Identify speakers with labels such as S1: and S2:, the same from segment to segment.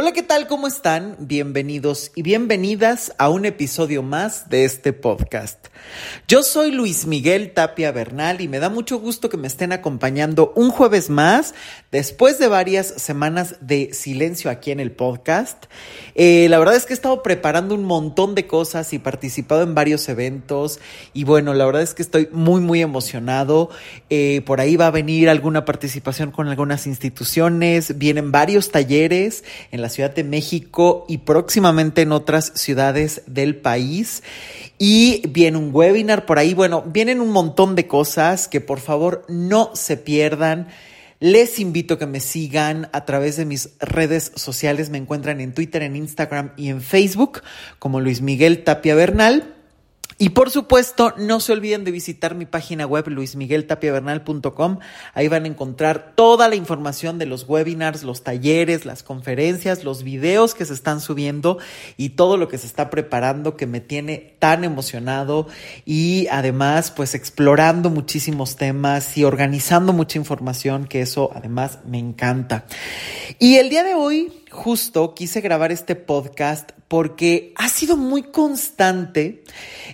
S1: Hola, ¿qué tal? ¿Cómo están? Bienvenidos y bienvenidas a un episodio más de este podcast. Yo soy Luis Miguel Tapia Bernal y me da mucho gusto que me estén acompañando un jueves más, después de varias semanas de silencio aquí en el podcast. Eh, la verdad es que he estado preparando un montón de cosas y participado en varios eventos y bueno, la verdad es que estoy muy, muy emocionado. Eh, por ahí va a venir alguna participación con algunas instituciones, vienen varios talleres en la Ciudad de México y próximamente en otras ciudades del país. Y viene un webinar por ahí. Bueno, vienen un montón de cosas que por favor no se pierdan. Les invito a que me sigan a través de mis redes sociales. Me encuentran en Twitter, en Instagram y en Facebook como Luis Miguel Tapia Bernal. Y por supuesto, no se olviden de visitar mi página web luismigueltapiavernal.com. Ahí van a encontrar toda la información de los webinars, los talleres, las conferencias, los videos que se están subiendo y todo lo que se está preparando que me tiene tan emocionado y además pues explorando muchísimos temas y organizando mucha información que eso además me encanta. Y el día de hoy justo quise grabar este podcast porque ha sido muy constante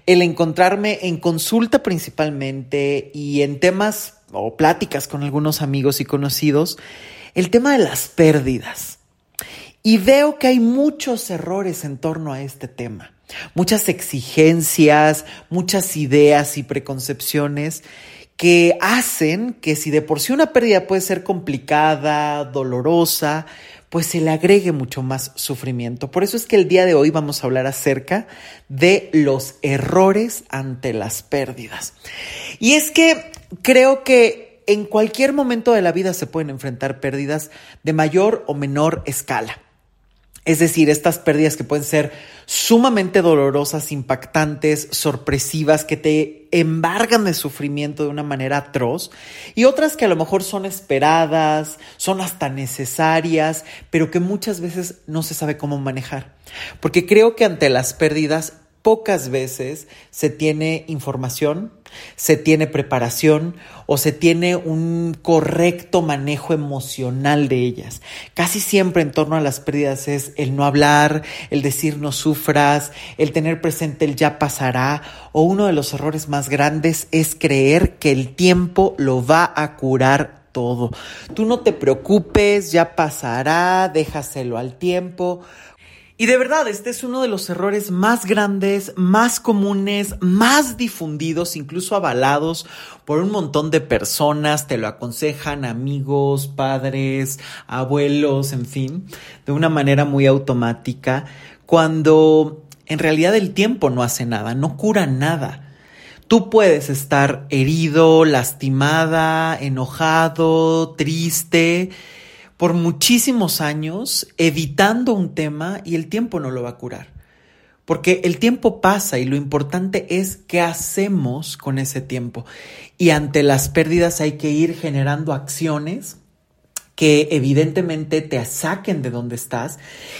S1: el encontrarme en consulta principalmente y en temas o pláticas con algunos amigos y conocidos, el tema de las pérdidas. Y veo que hay muchos errores en torno a este tema, muchas exigencias, muchas ideas y preconcepciones que hacen que si de por sí una pérdida puede ser complicada, dolorosa, pues se le agregue mucho más sufrimiento. Por eso es que el día de hoy vamos a hablar acerca de los errores ante las pérdidas. Y es que creo que en cualquier momento de la vida se pueden enfrentar pérdidas de mayor o menor escala. Es decir, estas pérdidas que pueden ser sumamente dolorosas, impactantes, sorpresivas, que te embargan de sufrimiento de una manera atroz, y otras que a lo mejor son esperadas, son hasta necesarias, pero que muchas veces no se sabe cómo manejar. Porque creo que ante las pérdidas pocas veces se tiene información, se tiene preparación o se tiene un correcto manejo emocional de ellas. Casi siempre en torno a las pérdidas es el no hablar, el decir no sufras, el tener presente el ya pasará o uno de los errores más grandes es creer que el tiempo lo va a curar todo. Tú no te preocupes, ya pasará, déjaselo al tiempo. Y de verdad, este es uno de los errores más grandes, más comunes, más difundidos, incluso avalados por un montón de personas, te lo aconsejan amigos, padres, abuelos, en fin, de una manera muy automática, cuando en realidad el tiempo no hace nada, no cura nada. Tú puedes estar herido, lastimada, enojado, triste, por muchísimos años evitando un tema y el tiempo no lo va a curar. Porque el tiempo pasa y lo importante es qué hacemos con ese tiempo. Y ante las pérdidas hay que ir generando acciones que evidentemente te saquen de donde estás.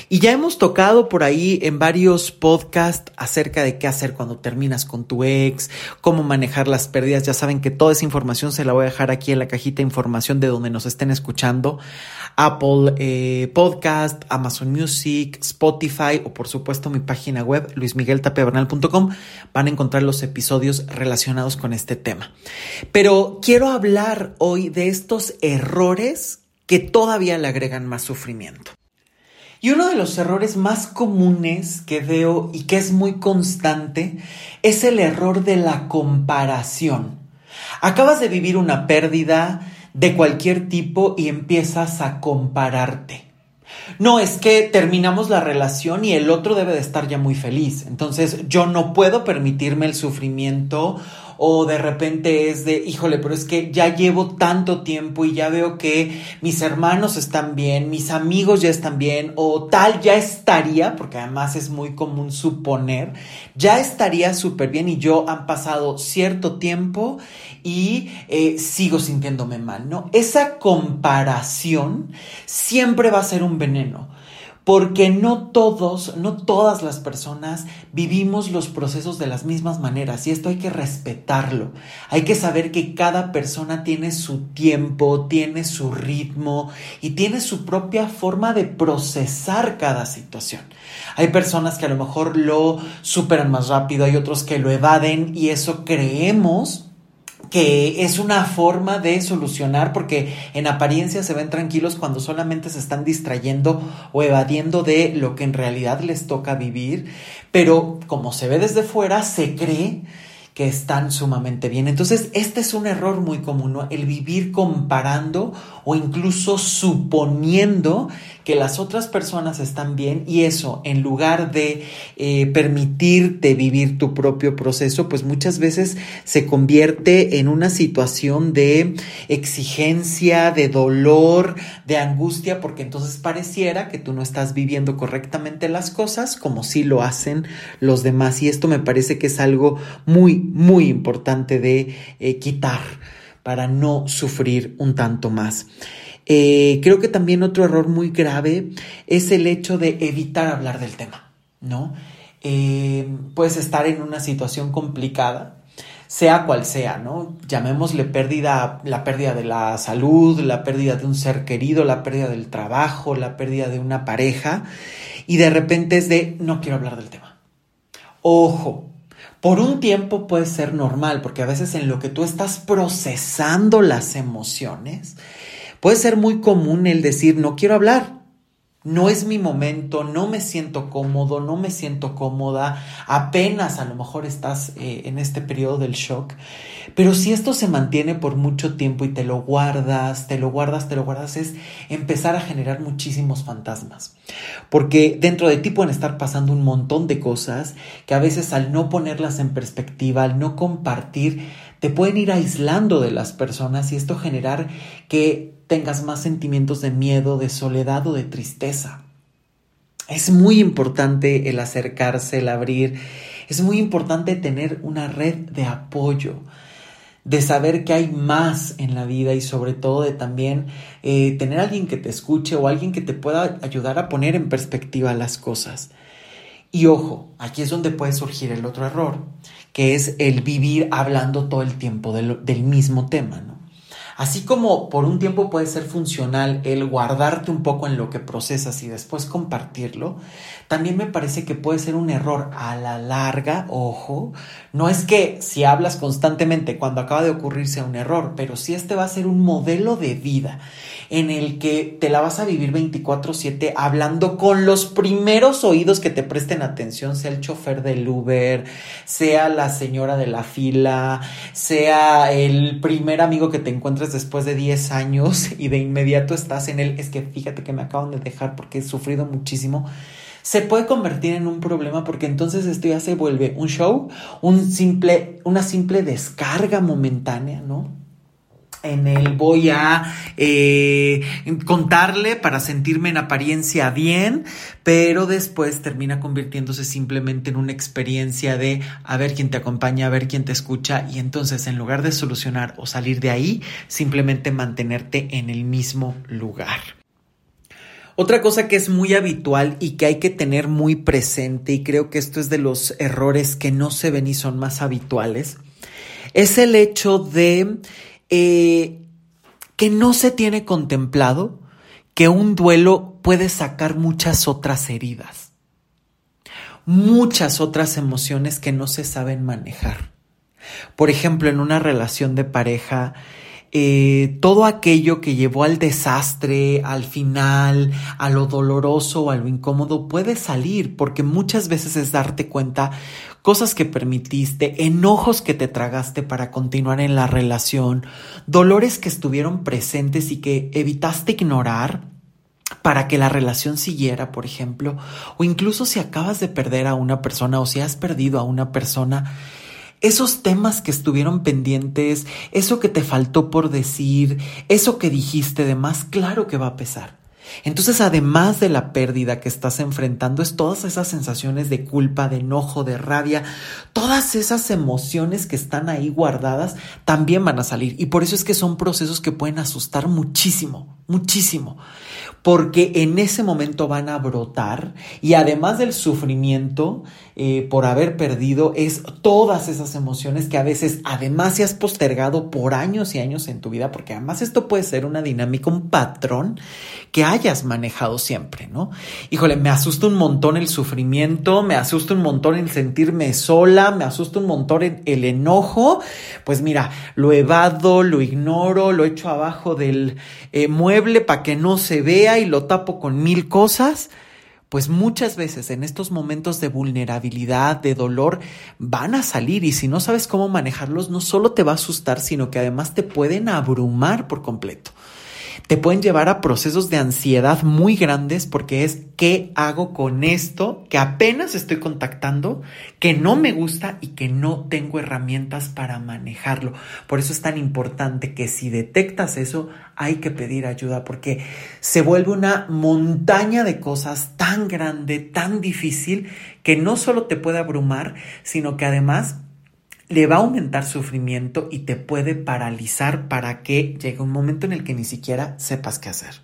S1: Y ya hemos tocado por ahí en varios podcasts acerca de qué hacer cuando terminas con tu ex, cómo manejar las pérdidas. Ya saben que toda esa información se la voy a dejar aquí en la cajita de información de donde nos estén escuchando. Apple eh, Podcast, Amazon Music, Spotify o por supuesto mi página web luismigueltapebernal.com van a encontrar los episodios relacionados con este tema. Pero quiero hablar hoy de estos errores que todavía le agregan más sufrimiento. Y uno de los errores más comunes que veo y que es muy constante es el error de la comparación. Acabas de vivir una pérdida de cualquier tipo y empiezas a compararte. No, es que terminamos la relación y el otro debe de estar ya muy feliz. Entonces yo no puedo permitirme el sufrimiento o de repente es de, híjole, pero es que ya llevo tanto tiempo y ya veo que mis hermanos están bien, mis amigos ya están bien, o tal ya estaría, porque además es muy común suponer, ya estaría súper bien y yo han pasado cierto tiempo y eh, sigo sintiéndome mal, ¿no? Esa comparación siempre va a ser un veneno porque no todos, no todas las personas vivimos los procesos de las mismas maneras y esto hay que respetarlo. Hay que saber que cada persona tiene su tiempo, tiene su ritmo y tiene su propia forma de procesar cada situación. Hay personas que a lo mejor lo superan más rápido, hay otros que lo evaden y eso creemos que es una forma de solucionar porque en apariencia se ven tranquilos cuando solamente se están distrayendo o evadiendo de lo que en realidad les toca vivir, pero como se ve desde fuera, se cree que están sumamente bien. Entonces, este es un error muy común, el vivir comparando o incluso suponiendo que las otras personas están bien y eso, en lugar de eh, permitirte vivir tu propio proceso, pues muchas veces se convierte en una situación de exigencia, de dolor, de angustia, porque entonces pareciera que tú no estás viviendo correctamente las cosas como si lo hacen los demás. Y esto me parece que es algo muy, muy importante de eh, quitar para no sufrir un tanto más. Eh, creo que también otro error muy grave es el hecho de evitar hablar del tema, ¿no? Eh, puedes estar en una situación complicada, sea cual sea, ¿no? Llamémosle pérdida, la pérdida de la salud, la pérdida de un ser querido, la pérdida del trabajo, la pérdida de una pareja, y de repente es de, no quiero hablar del tema. Ojo, por un tiempo puede ser normal, porque a veces en lo que tú estás procesando las emociones, puede ser muy común el decir, no quiero hablar, no es mi momento, no me siento cómodo, no me siento cómoda, apenas a lo mejor estás eh, en este periodo del shock, pero si esto se mantiene por mucho tiempo y te lo guardas, te lo guardas, te lo guardas, es empezar a generar muchísimos fantasmas, porque dentro de ti pueden estar pasando un montón de cosas que a veces al no ponerlas en perspectiva, al no compartir, te pueden ir aislando de las personas y esto generar que tengas más sentimientos de miedo, de soledad o de tristeza. Es muy importante el acercarse, el abrir. Es muy importante tener una red de apoyo, de saber que hay más en la vida y sobre todo de también eh, tener alguien que te escuche o alguien que te pueda ayudar a poner en perspectiva las cosas. Y ojo, aquí es donde puede surgir el otro error, que es el vivir hablando todo el tiempo del, del mismo tema, ¿no? Así como por un tiempo puede ser funcional el guardarte un poco en lo que procesas y después compartirlo, también me parece que puede ser un error a la larga, ojo, no es que si hablas constantemente cuando acaba de ocurrir sea un error, pero si este va a ser un modelo de vida en el que te la vas a vivir 24/7 hablando con los primeros oídos que te presten atención, sea el chofer del Uber, sea la señora de la fila, sea el primer amigo que te encuentres después de 10 años y de inmediato estás en él, es que fíjate que me acaban de dejar porque he sufrido muchísimo se puede convertir en un problema porque entonces esto ya se vuelve un show, un simple, una simple descarga momentánea, ¿no? En el voy a eh, contarle para sentirme en apariencia bien, pero después termina convirtiéndose simplemente en una experiencia de a ver quién te acompaña, a ver quién te escucha y entonces en lugar de solucionar o salir de ahí, simplemente mantenerte en el mismo lugar. Otra cosa que es muy habitual y que hay que tener muy presente, y creo que esto es de los errores que no se ven y son más habituales, es el hecho de eh, que no se tiene contemplado que un duelo puede sacar muchas otras heridas, muchas otras emociones que no se saben manejar. Por ejemplo, en una relación de pareja, eh, todo aquello que llevó al desastre, al final, a lo doloroso a lo incómodo puede salir, porque muchas veces es darte cuenta cosas que permitiste, enojos que te tragaste para continuar en la relación, dolores que estuvieron presentes y que evitaste ignorar para que la relación siguiera, por ejemplo, o incluso si acabas de perder a una persona o si has perdido a una persona, esos temas que estuvieron pendientes, eso que te faltó por decir, eso que dijiste de más, claro que va a pesar. Entonces, además de la pérdida que estás enfrentando, es todas esas sensaciones de culpa, de enojo, de rabia, todas esas emociones que están ahí guardadas también van a salir. Y por eso es que son procesos que pueden asustar muchísimo, muchísimo. Porque en ese momento van a brotar y además del sufrimiento eh, por haber perdido, es todas esas emociones que a veces además se has postergado por años y años en tu vida, porque además esto puede ser una dinámica, un patrón que hayas manejado siempre, ¿no? Híjole, me asusta un montón el sufrimiento, me asusta un montón el sentirme sola, me asusta un montón el, enojo, pues mira, lo evado, lo ignoro, lo echo abajo del eh, mueble para que no se vea y lo tapo con mil cosas. Pues muchas veces en estos momentos de vulnerabilidad, de dolor, van a salir y si no sabes cómo manejarlos, no solo te va a asustar, sino que además te pueden abrumar por completo te pueden llevar a procesos de ansiedad muy grandes porque es ¿qué hago con esto que apenas estoy contactando, que no me gusta y que no tengo herramientas para manejarlo? Por eso es tan importante que si detectas eso, hay que pedir ayuda porque se vuelve una montaña de cosas tan grande, tan difícil, que no solo te puede abrumar, sino que además le va a aumentar sufrimiento y te puede paralizar para que llegue un momento en el que ni siquiera sepas qué hacer.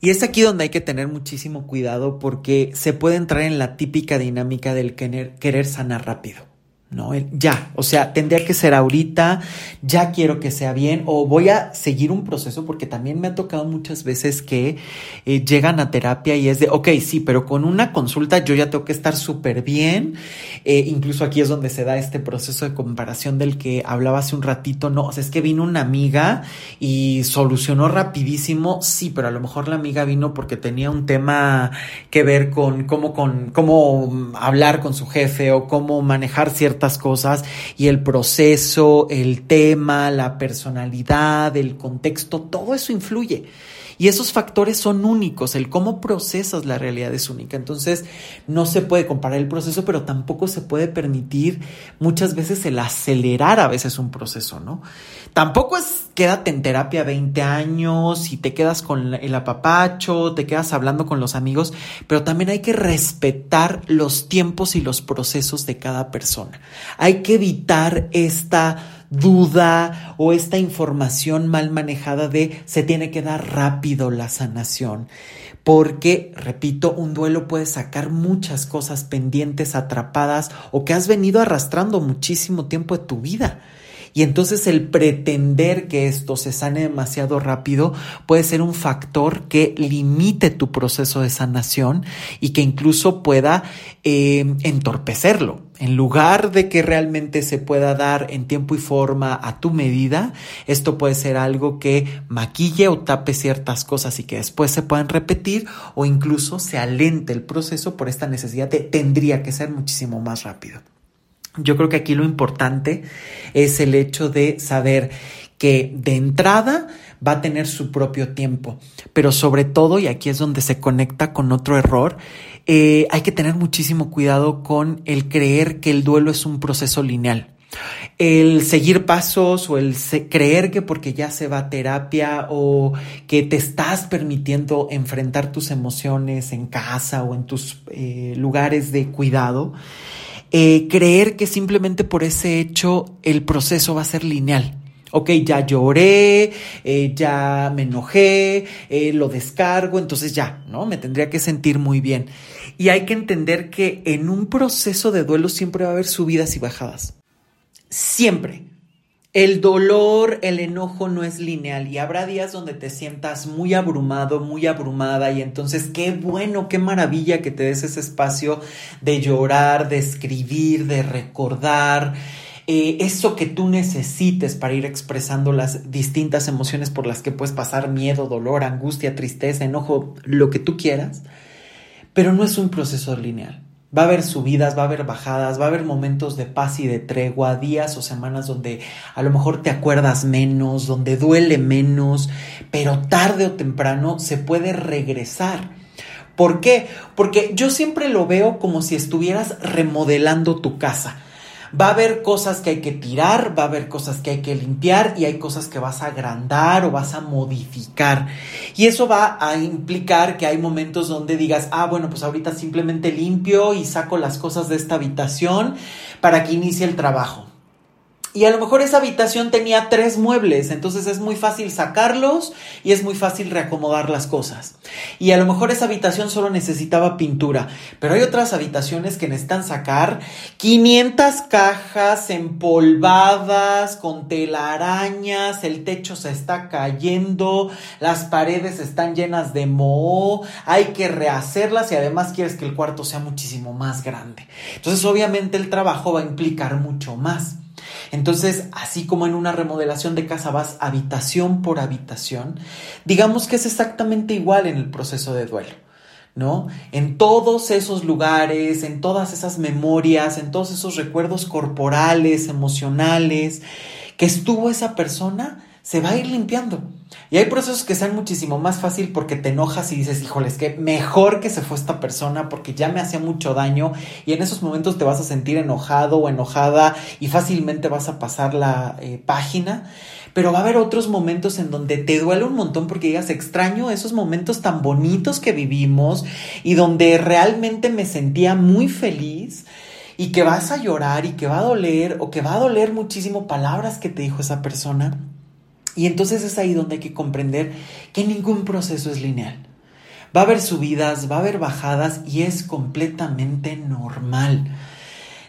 S1: Y es aquí donde hay que tener muchísimo cuidado porque se puede entrar en la típica dinámica del querer, querer sanar rápido. ¿No? ya, o sea, tendría que ser ahorita, ya quiero que sea bien, o voy a seguir un proceso, porque también me ha tocado muchas veces que eh, llegan a terapia y es de, ok, sí, pero con una consulta yo ya tengo que estar súper bien, eh, incluso aquí es donde se da este proceso de comparación del que hablaba hace un ratito, no, o sea, es que vino una amiga y solucionó rapidísimo, sí, pero a lo mejor la amiga vino porque tenía un tema que ver con cómo, con, cómo hablar con su jefe o cómo manejar ciertas cosas y el proceso, el tema, la personalidad, el contexto, todo eso influye. Y esos factores son únicos, el cómo procesas la realidad es única. Entonces, no se puede comparar el proceso, pero tampoco se puede permitir muchas veces el acelerar a veces un proceso, ¿no? Tampoco es quédate en terapia 20 años y te quedas con el apapacho, te quedas hablando con los amigos, pero también hay que respetar los tiempos y los procesos de cada persona. Hay que evitar esta duda o esta información mal manejada de se tiene que dar rápido la sanación. Porque, repito, un duelo puede sacar muchas cosas pendientes, atrapadas o que has venido arrastrando muchísimo tiempo de tu vida. Y entonces el pretender que esto se sane demasiado rápido puede ser un factor que limite tu proceso de sanación y que incluso pueda eh, entorpecerlo. En lugar de que realmente se pueda dar en tiempo y forma a tu medida, esto puede ser algo que maquille o tape ciertas cosas y que después se puedan repetir o incluso se alente el proceso por esta necesidad de tendría que ser muchísimo más rápido. Yo creo que aquí lo importante es el hecho de saber que de entrada va a tener su propio tiempo, pero sobre todo, y aquí es donde se conecta con otro error, eh, hay que tener muchísimo cuidado con el creer que el duelo es un proceso lineal. El seguir pasos o el creer que porque ya se va a terapia o que te estás permitiendo enfrentar tus emociones en casa o en tus eh, lugares de cuidado, eh, creer que simplemente por ese hecho el proceso va a ser lineal. Ok, ya lloré, eh, ya me enojé, eh, lo descargo, entonces ya, ¿no? Me tendría que sentir muy bien. Y hay que entender que en un proceso de duelo siempre va a haber subidas y bajadas. Siempre. El dolor, el enojo no es lineal y habrá días donde te sientas muy abrumado, muy abrumada y entonces qué bueno, qué maravilla que te des ese espacio de llorar, de escribir, de recordar. Eh, eso que tú necesites para ir expresando las distintas emociones por las que puedes pasar miedo, dolor, angustia, tristeza, enojo, lo que tú quieras, pero no es un proceso lineal. Va a haber subidas, va a haber bajadas, va a haber momentos de paz y de tregua, días o semanas donde a lo mejor te acuerdas menos, donde duele menos, pero tarde o temprano se puede regresar. ¿Por qué? Porque yo siempre lo veo como si estuvieras remodelando tu casa. Va a haber cosas que hay que tirar, va a haber cosas que hay que limpiar y hay cosas que vas a agrandar o vas a modificar. Y eso va a implicar que hay momentos donde digas, ah, bueno, pues ahorita simplemente limpio y saco las cosas de esta habitación para que inicie el trabajo. Y a lo mejor esa habitación tenía tres muebles, entonces es muy fácil sacarlos y es muy fácil reacomodar las cosas. Y a lo mejor esa habitación solo necesitaba pintura, pero hay otras habitaciones que necesitan sacar 500 cajas empolvadas con telarañas, el techo se está cayendo, las paredes están llenas de moho, hay que rehacerlas y además quieres que el cuarto sea muchísimo más grande. Entonces obviamente el trabajo va a implicar mucho más. Entonces, así como en una remodelación de casa vas habitación por habitación, digamos que es exactamente igual en el proceso de duelo. ¿no? En todos esos lugares, en todas esas memorias, en todos esos recuerdos corporales, emocionales que estuvo esa persona, se va a ir limpiando. Y hay procesos que sean muchísimo más fácil porque te enojas y dices, híjoles, que mejor que se fue esta persona porque ya me hacía mucho daño y en esos momentos te vas a sentir enojado o enojada y fácilmente vas a pasar la eh, página. Pero va a haber otros momentos en donde te duele un montón porque digas, extraño esos momentos tan bonitos que vivimos y donde realmente me sentía muy feliz y que vas a llorar y que va a doler o que va a doler muchísimo palabras que te dijo esa persona y entonces es ahí donde hay que comprender que ningún proceso es lineal. Va a haber subidas, va a haber bajadas y es completamente normal.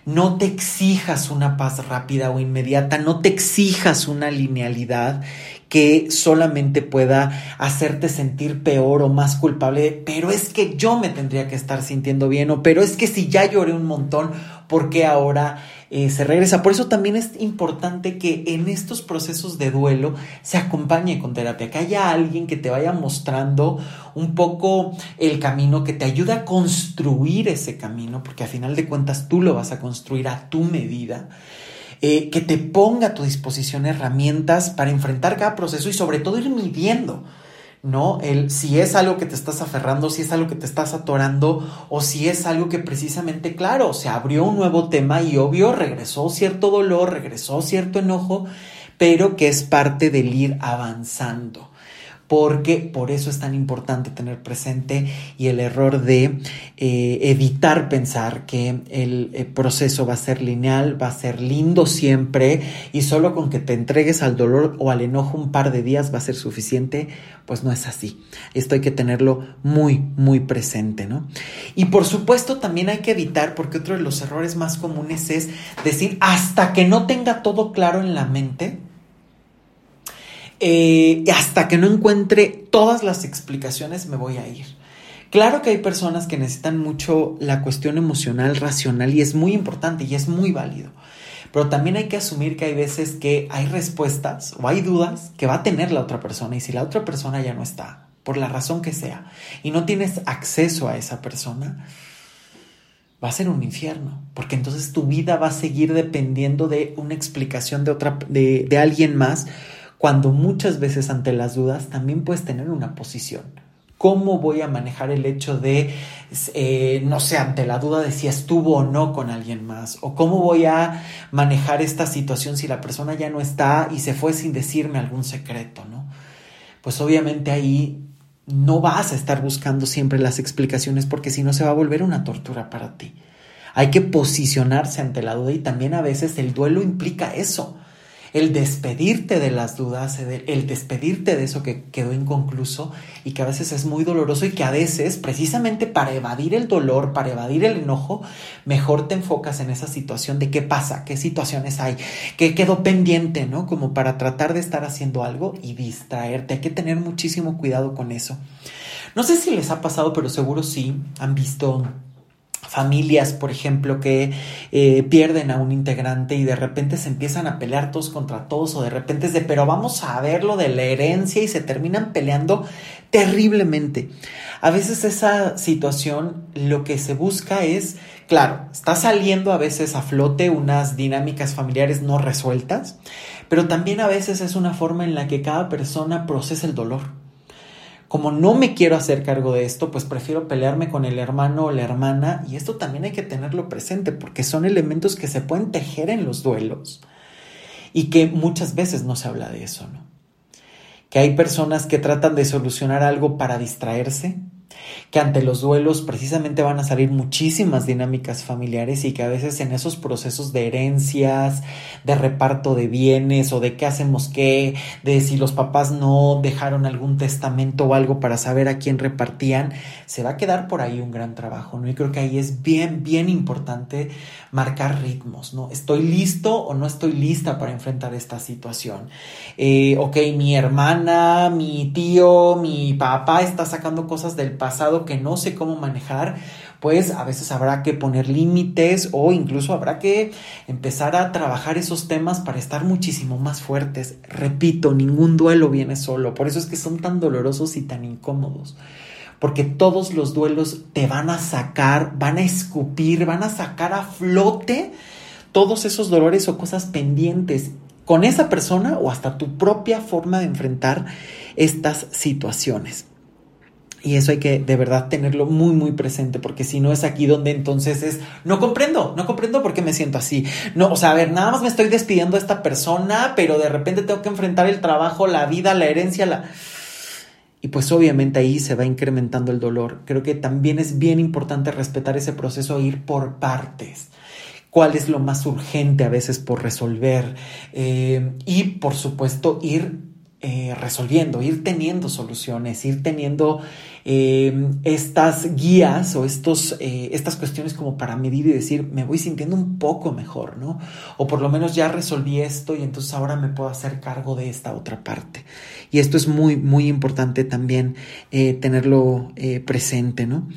S1: No te exijas una paz rápida o inmediata, no te exijas una linealidad que solamente pueda hacerte sentir peor o más culpable, pero es que yo me tendría que estar sintiendo bien, o pero es que si ya lloré un montón, ¿por qué ahora eh, se regresa. Por eso también es importante que en estos procesos de duelo se acompañe con terapia, que haya alguien que te vaya mostrando un poco el camino, que te ayude a construir ese camino, porque a final de cuentas tú lo vas a construir a tu medida. Eh, que te ponga a tu disposición herramientas para enfrentar cada proceso y sobre todo ir midiendo. ¿No? El, si es algo que te estás aferrando, si es algo que te estás atorando o si es algo que precisamente, claro, se abrió un nuevo tema y obvio regresó cierto dolor, regresó cierto enojo, pero que es parte del ir avanzando porque por eso es tan importante tener presente y el error de eh, evitar pensar que el, el, proceso va a ser lineal, va a ser lindo siempre y solo con que te entregues al dolor o al enojo un par de días va a ser suficiente, pues no es así. Esto hay que tenerlo muy, muy presente, ¿no? Y por supuesto también hay que evitar, porque otro de los errores más comunes es decir, hasta que no tenga todo claro en la mente, eh, hasta que no encuentre todas las explicaciones me voy a ir. Claro que hay personas que necesitan mucho la cuestión emocional, racional y es muy importante y es muy válido. Pero también hay que asumir que hay veces que hay respuestas o hay dudas que va a tener la otra persona y si la otra persona ya no está, por la razón que sea, y no tienes acceso a esa persona, va a ser un infierno, porque entonces tu vida va a seguir dependiendo de una explicación de otra de, de alguien más cuando muchas veces ante las dudas también puedes tener una posición. ¿Cómo voy a manejar el hecho de, eh, no sé, ante la duda de si estuvo o no con alguien más? ¿O cómo voy a manejar esta situación si la persona ya no está y se fue sin decirme algún secreto, ¿no? Pues obviamente ahí no vas a estar buscando siempre las explicaciones porque si no se va a volver una tortura para ti. Hay que posicionarse ante la duda y también a veces el duelo implica eso el despedirte de las dudas, el despedirte de eso que quedó inconcluso y que a veces es muy doloroso y que a veces, precisamente para evadir el dolor, para evadir el enojo, mejor te enfocas en esa situación de qué pasa, qué situaciones hay, qué quedó pendiente, ¿no? Como para tratar de estar haciendo algo y distraerte. Hay que tener muchísimo cuidado con eso. No sé si les ha pasado, pero seguro sí han visto familias, por ejemplo, que eh, pierden a un integrante y de repente se empiezan a pelear todos contra todos o de repente es de, pero vamos a ver lo de la herencia y se terminan peleando terriblemente. A veces esa situación lo que se busca es, claro, está saliendo a veces a flote unas dinámicas familiares no resueltas, pero también a veces es una forma en la que cada persona procesa el dolor como no me quiero hacer cargo de esto, pues prefiero pelearme con el hermano o la hermana y esto también hay que tenerlo presente porque son elementos que se pueden tejer en los duelos y que muchas veces no se habla de eso, ¿no? Que hay personas que tratan de solucionar algo para distraerse, que ante los duelos precisamente van a salir muchísimas dinámicas familiares y que a veces en esos procesos de herencias, de reparto de bienes o de qué hacemos qué, de si los papás no dejaron algún testamento o algo para saber a quién repartían, se va a quedar por ahí un gran trabajo, ¿no? Y creo que ahí es bien, bien importante marcar ritmos, ¿no? ¿Estoy listo o no estoy lista para enfrentar esta situación? Eh, ok, mi hermana, mi tío, mi papá está sacando cosas del pasado que no sé cómo manejar, pues a veces habrá que poner límites o incluso habrá que empezar a trabajar esos temas para estar muchísimo más fuertes. Repito, ningún duelo viene solo, por eso es que son tan dolorosos y tan incómodos. Porque todos los duelos te van a sacar, van a escupir, van a sacar a flote todos esos dolores o cosas pendientes con esa persona o hasta tu propia forma de enfrentar estas situaciones. Y eso hay que de verdad tenerlo muy, muy presente, porque si no es aquí donde entonces es, no comprendo, no comprendo por qué me siento así. No, o sea, a ver, nada más me estoy despidiendo de esta persona, pero de repente tengo que enfrentar el trabajo, la vida, la herencia, la... Y pues obviamente ahí se va incrementando el dolor. Creo que también es bien importante respetar ese proceso e ir por partes cuál es lo más urgente a veces por resolver eh, y por supuesto ir eh, resolviendo, ir teniendo soluciones, ir teniendo eh, estas guías o estos, eh, estas cuestiones como para medir y decir, me voy sintiendo un poco mejor, ¿no? O por lo menos ya resolví esto y entonces ahora me puedo hacer cargo de esta otra parte. Y esto es muy, muy importante también tenerlo presente, ¿no?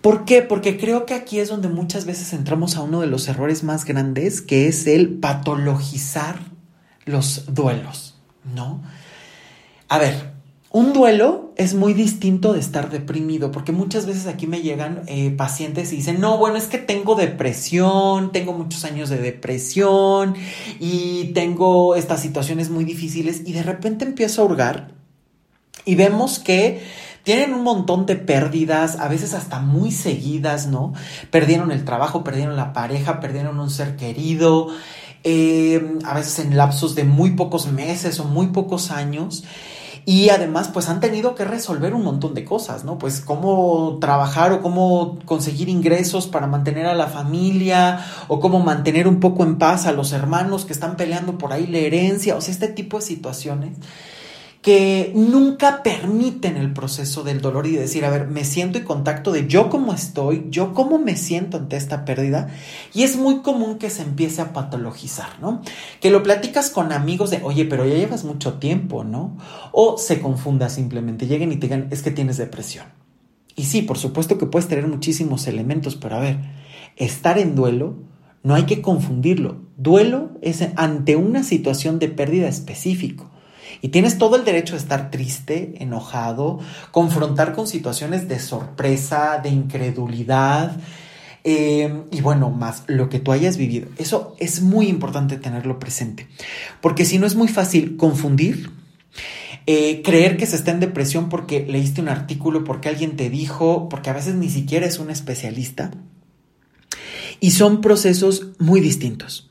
S1: ¿Por qué? Porque creo que aquí es donde muchas veces entramos a uno de los errores más grandes, que es el patologizar los duelos. ¿No? A ver, un duelo es muy distinto de estar deprimido, porque muchas veces aquí me llegan eh, pacientes y dicen, no, bueno, es que tengo depresión, tengo muchos años de depresión y tengo estas situaciones muy difíciles y de repente empiezo a hurgar y vemos que tienen un montón de pérdidas, a veces hasta muy seguidas, ¿no? Perdieron el trabajo, perdieron la pareja, perdieron un ser querido, eh, a veces en lapsos de muy pocos meses o muy pocos años. Y además, pues han tenido que resolver un montón de cosas, ¿no? Pues cómo trabajar o cómo conseguir ingresos para mantener a la familia o cómo mantener un poco en paz a los hermanos que están peleando por ahí la herencia, o sea, este tipo de situaciones que nunca permiten el proceso del dolor y decir, a ver, me siento en contacto de yo cómo estoy, yo cómo me siento ante esta pérdida. Y es muy común que se empiece a patologizar, ¿no? Que lo platicas con amigos de, oye, pero ya llevas mucho tiempo, ¿no? O se confunda simplemente, lleguen y te digan, es que tienes depresión. Y sí, por supuesto que puedes tener muchísimos elementos, pero a ver, estar en duelo no hay que confundirlo. Duelo es ante una situación de pérdida específico. Y tienes todo el derecho de estar triste, enojado, confrontar con situaciones de sorpresa, de incredulidad. Eh, y bueno, más lo que tú hayas vivido. Eso es muy importante tenerlo presente. Porque si no es muy fácil confundir, eh, creer que se está en depresión porque leíste un artículo, porque alguien te dijo, porque a veces ni siquiera es un especialista. Y son procesos muy distintos.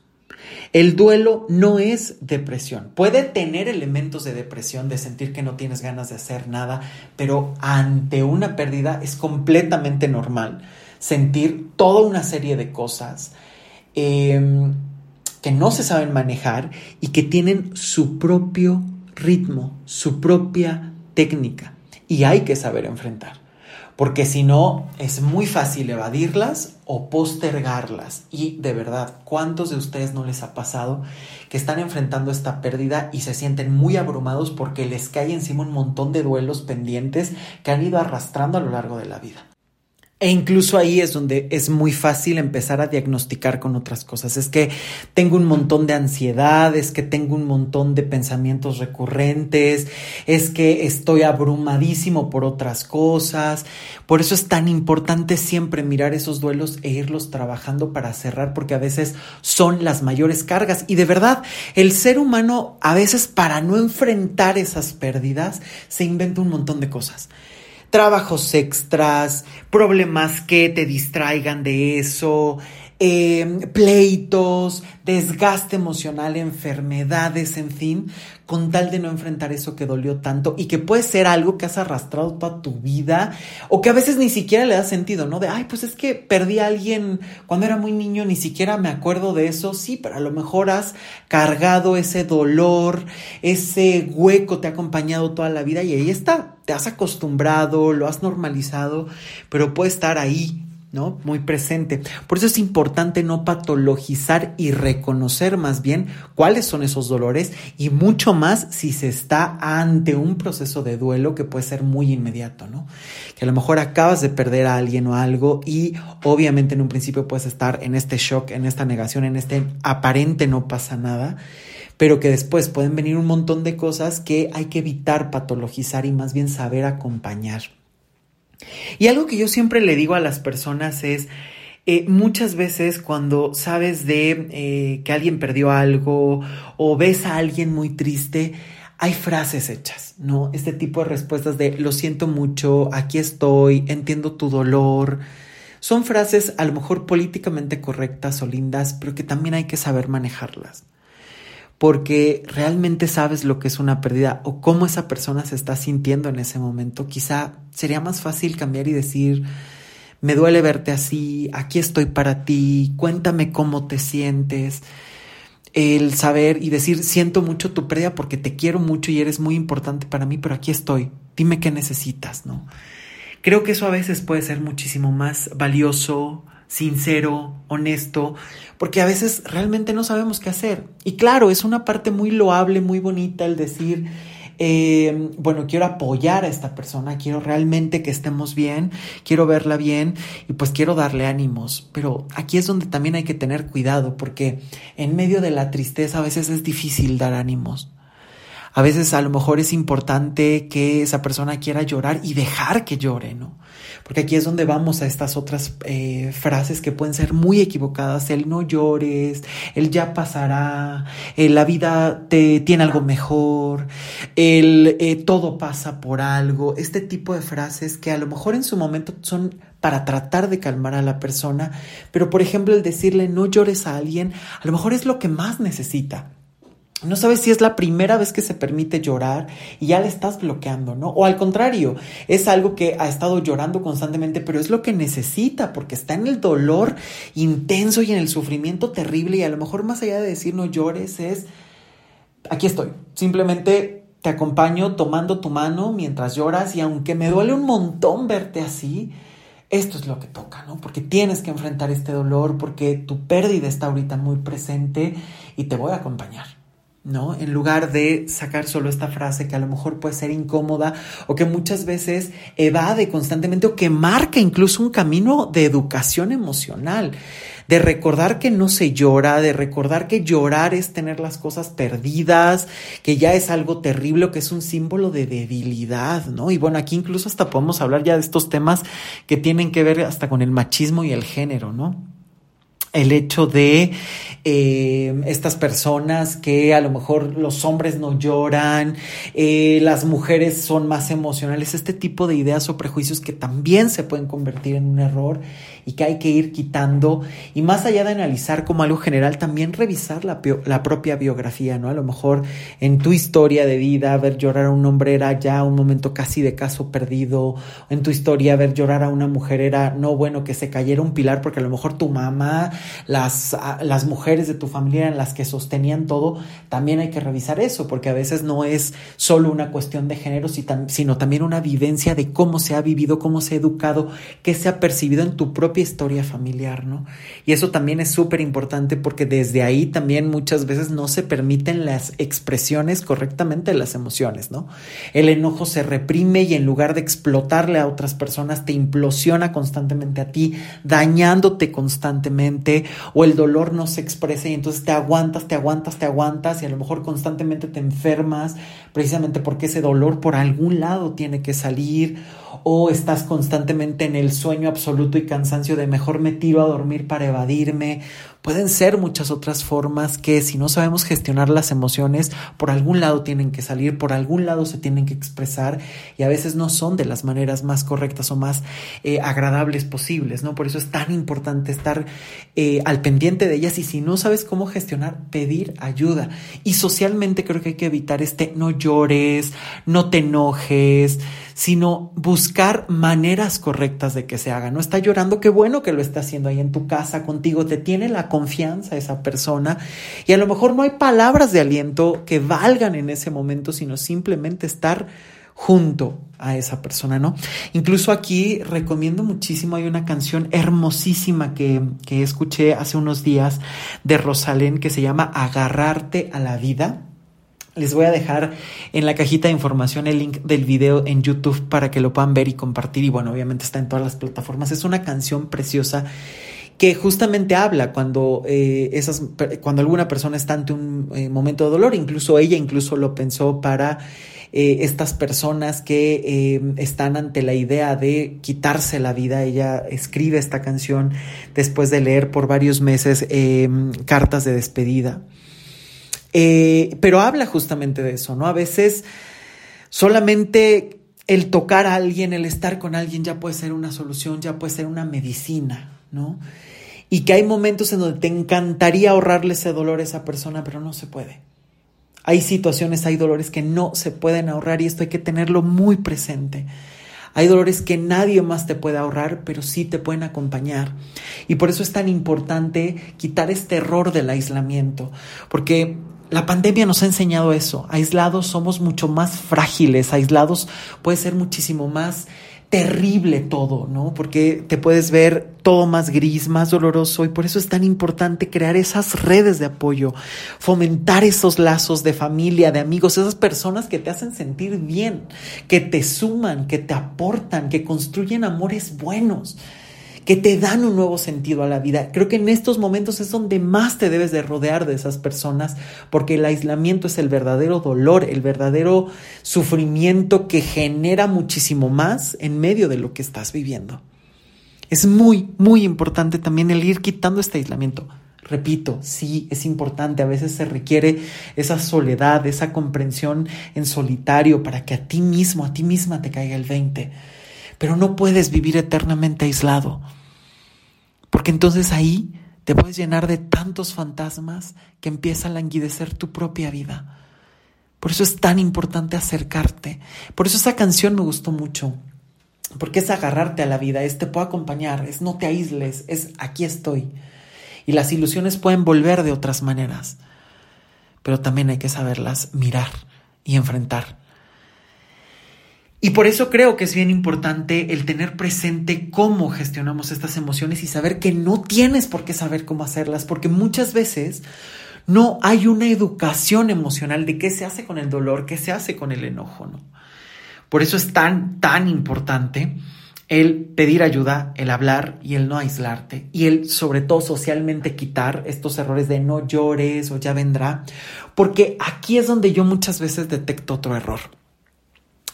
S1: El duelo no es depresión. Puede tener elementos de depresión, de sentir que no tienes ganas de hacer nada, pero ante una pérdida es completamente normal sentir toda una serie de cosas em, que no se saben manejar y que tienen su propio ritmo, su propia técnica y hay que saber enfrentar porque si no es muy fácil evadirlas o postergarlas. Y de verdad, ¿cuántos de ustedes no les ha pasado que están enfrentando esta pérdida y se sienten muy abrumados porque les cae encima un montón de duelos pendientes que han ido arrastrando a lo largo de la vida? E incluso ahí es donde es muy fácil empezar a diagnosticar con otras cosas. Es que tengo un montón de ansiedad, es que tengo un montón de pensamientos recurrentes, es que estoy abrumadísimo por otras cosas. Por eso es tan importante siempre mirar esos duelos e irlos trabajando para cerrar, porque a veces son las mayores cargas. Y de verdad, el ser humano a veces para no enfrentar esas pérdidas se inventa un montón de cosas trabajos extras, problemas que te distraigan de eso, eh, pleitos, desgaste emocional, enfermedades, en fin, con tal de no enfrentar eso que dolió tanto y que puede ser algo que has arrastrado toda tu vida o que a veces ni siquiera le da sentido, ¿no? De, ay, pues es que perdí a alguien cuando era muy niño, ni siquiera me acuerdo de eso, sí, pero a lo mejor has cargado ese dolor, ese hueco te ha acompañado toda la vida y ahí está, te has acostumbrado, lo has normalizado, pero puede estar ahí ¿no? Muy presente. Por eso es importante no patologizar y reconocer más bien cuáles son esos dolores y mucho más si se está ante un proceso de duelo que puede ser muy inmediato, ¿no? Que a lo mejor acabas de perder a alguien o algo y obviamente en un principio puedes estar en este shock, en esta negación, en este aparente no pasa nada pero que después pueden venir un montón de cosas que hay que evitar patologizar y más bien saber acompañar. Y algo que yo siempre le digo a las personas es, eh, muchas veces cuando sabes de eh, que alguien perdió algo o ves a alguien muy triste, hay frases hechas, ¿no? Este tipo de respuestas de lo siento mucho, aquí estoy, entiendo tu dolor. Son frases a lo mejor políticamente correctas o lindas, pero que también hay que saber manejarlas porque realmente sabes lo que es una pérdida o cómo esa persona se está sintiendo en ese momento, quizá sería más fácil cambiar y decir, me duele verte así, aquí estoy para ti, cuéntame cómo te sientes. El saber y decir, siento mucho tu pérdida porque te quiero mucho y eres muy importante para mí, pero aquí estoy, dime qué necesitas, ¿no? Creo que eso a veces puede ser muchísimo más valioso, sincero, honesto, porque a veces realmente no sabemos qué hacer. Y claro, es una parte muy loable, muy bonita el decir, eh, bueno, quiero apoyar a esta persona, quiero realmente que estemos bien, quiero verla bien y pues quiero darle ánimos. Pero aquí es donde también hay que tener cuidado porque en medio de la tristeza a veces es difícil dar ánimos. A veces a lo mejor es importante que esa persona quiera llorar y dejar que llore, ¿no? Porque aquí es donde vamos a estas otras eh, frases que pueden ser muy equivocadas. El no llores, el ya pasará, el la vida te tiene algo mejor, el eh, todo pasa por algo. Este tipo de frases que a lo mejor en su momento son para tratar de calmar a la persona, pero por ejemplo el decirle no llores a alguien, a lo mejor es lo que más necesita. No sabes si es la primera vez que se permite llorar y ya le estás bloqueando, ¿no? O al contrario, es algo que ha estado llorando constantemente, pero es lo que necesita porque está en el dolor intenso y en el sufrimiento terrible y a lo mejor más allá de decir no llores es, aquí estoy, simplemente te acompaño tomando tu mano mientras lloras y aunque me duele un montón verte así, esto es lo que toca, ¿no? Porque tienes que enfrentar este dolor, porque tu pérdida está ahorita muy presente y te voy a acompañar. ¿No? En lugar de sacar solo esta frase que a lo mejor puede ser incómoda o que muchas veces evade constantemente o que marca incluso un camino de educación emocional, de recordar que no se llora, de recordar que llorar es tener las cosas perdidas, que ya es algo terrible, que es un símbolo de debilidad, ¿no? Y bueno, aquí incluso hasta podemos hablar ya de estos temas que tienen que ver hasta con el machismo y el género, ¿no? El hecho de eh, estas personas que a lo mejor los hombres no lloran, eh, las mujeres son más emocionales, este tipo de ideas o prejuicios que también se pueden convertir en un error y que hay que ir quitando. Y más allá de analizar como algo general, también revisar la, la propia biografía, ¿no? A lo mejor en tu historia de vida, ver llorar a un hombre era ya un momento casi de caso perdido, en tu historia ver llorar a una mujer era no bueno que se cayera un pilar porque a lo mejor tu mamá, las, las mujeres de tu familia eran las que sostenían todo, también hay que revisar eso, porque a veces no es solo una cuestión de género, sino también una vivencia de cómo se ha vivido, cómo se ha educado, qué se ha percibido en tu propia propia historia familiar, ¿no? Y eso también es súper importante porque desde ahí también muchas veces no se permiten las expresiones correctamente de las emociones, ¿no? El enojo se reprime y en lugar de explotarle a otras personas te implosiona constantemente a ti, dañándote constantemente o el dolor no se expresa y entonces te aguantas, te aguantas, te aguantas y a lo mejor constantemente te enfermas precisamente porque ese dolor por algún lado tiene que salir o estás constantemente en el sueño absoluto y cansancio de mejor me tiro a dormir para evadirme. Pueden ser muchas otras formas que si no sabemos gestionar las emociones, por algún lado tienen que salir, por algún lado se tienen que expresar y a veces no son de las maneras más correctas o más eh, agradables posibles, ¿no? Por eso es tan importante estar eh, al pendiente de ellas y si no sabes cómo gestionar, pedir ayuda. Y socialmente creo que hay que evitar este no llores, no te enojes, sino buscar maneras correctas de que se haga. No está llorando, qué bueno que lo está haciendo ahí en tu casa contigo, te tiene la confianza esa persona y a lo mejor no hay palabras de aliento que valgan en ese momento, sino simplemente estar junto a esa persona, ¿no? Incluso aquí recomiendo muchísimo, hay una canción hermosísima que, que escuché hace unos días de Rosalén que se llama Agarrarte a la vida les voy a dejar en la cajita de información el link del video en YouTube para que lo puedan ver y compartir. Y bueno, obviamente está en todas las plataformas. Es una canción preciosa que justamente habla cuando eh, esas cuando alguna persona está ante un eh, momento de dolor. Incluso ella incluso lo pensó para eh, estas personas que están ante la idea de quitarse la vida. Ella escribe esta canción después de leer por varios meses cartas de despedida. Eh, pero habla justamente de eso, ¿no? A veces solamente el tocar a alguien, el estar con alguien ya puede ser una solución, ya puede ser una medicina, ¿no? Y que hay momentos en donde te encantaría ahorrarle ese dolor a esa persona, pero no se puede. Hay situaciones, hay dolores que no se pueden ahorrar y esto hay que tenerlo muy presente. Hay dolores que nadie más te puede ahorrar, pero sí te pueden acompañar. Y por eso es tan importante quitar este error del aislamiento, porque la pandemia nos ha enseñado eso. Aislados somos mucho más frágiles, aislados puede ser muchísimo más terrible todo, ¿no? Porque te puedes ver todo más gris, más doloroso y por eso es tan importante crear esas redes de apoyo, fomentar esos lazos de familia, de amigos, esas personas que te hacen sentir bien, que te suman, que te aportan, que construyen amores buenos que te dan un nuevo sentido a la vida. Creo que en estos momentos es donde más te debes de rodear de esas personas, porque el aislamiento es el verdadero dolor, el verdadero sufrimiento que genera muchísimo más en medio de lo que estás viviendo. Es muy, muy importante también el ir quitando este aislamiento. Repito, sí, es importante, a veces se requiere esa soledad, esa comprensión en solitario para que a ti mismo, a ti misma te caiga el 20 pero no puedes vivir eternamente aislado, porque entonces ahí te puedes llenar de tantos fantasmas que empieza a languidecer tu propia vida. Por eso es tan importante acercarte. Por eso esa canción me gustó mucho. Porque es agarrarte a la vida, es te puedo acompañar, es no te aísles, es aquí estoy. Y las ilusiones pueden volver de otras maneras. Pero también hay que saberlas mirar y enfrentar. Y por eso creo que es bien importante el tener presente cómo gestionamos estas emociones y saber que no tienes por qué saber cómo hacerlas, porque muchas veces no hay una educación emocional de qué se hace con el dolor, qué se hace con el enojo, ¿no? Por eso es tan, tan importante el pedir ayuda, el hablar y el no aislarte y el sobre todo socialmente quitar estos errores de no llores o ya vendrá, porque aquí es donde yo muchas veces detecto otro error.